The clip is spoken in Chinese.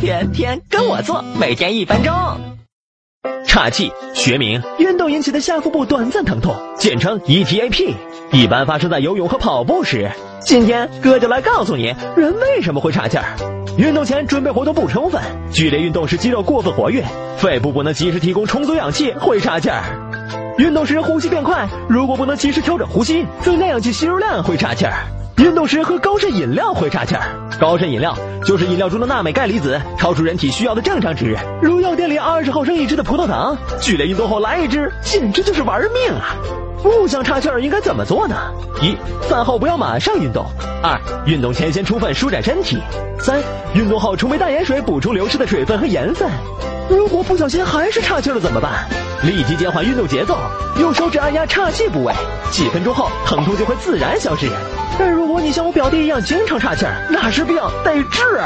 天天跟我做，每天一分钟。岔气，学名运动引起的下腹部短暂疼痛，简称 ETAP，一般发生在游泳和跑步时。今天哥就来告诉你，人为什么会岔气儿。运动前准备活动不充分，剧烈运动使肌肉过分活跃，肺部不能及时提供充足氧气，会岔气儿。运动时呼吸变快，如果不能及时调整呼吸，增加氧气吸入量，会岔气儿。运动时喝高渗饮料会岔气儿。高渗饮料就是饮料中的钠镁钙离子超出人体需要的正常值，如药店里二十毫升一支的葡萄糖，剧烈运动后来一支，简直就是玩命啊！不想岔气儿应该怎么做呢？一、饭后不要马上运动；二、运动前先充分舒展身体；三、运动后冲杯淡盐水补充流失的水分和盐分。如果不小心还是岔气了怎么办？立即减缓运动节奏，用手指按压岔气部位，几分钟后疼痛就会自然消失。但如果你像我表弟一样经常岔气儿，那是病得治。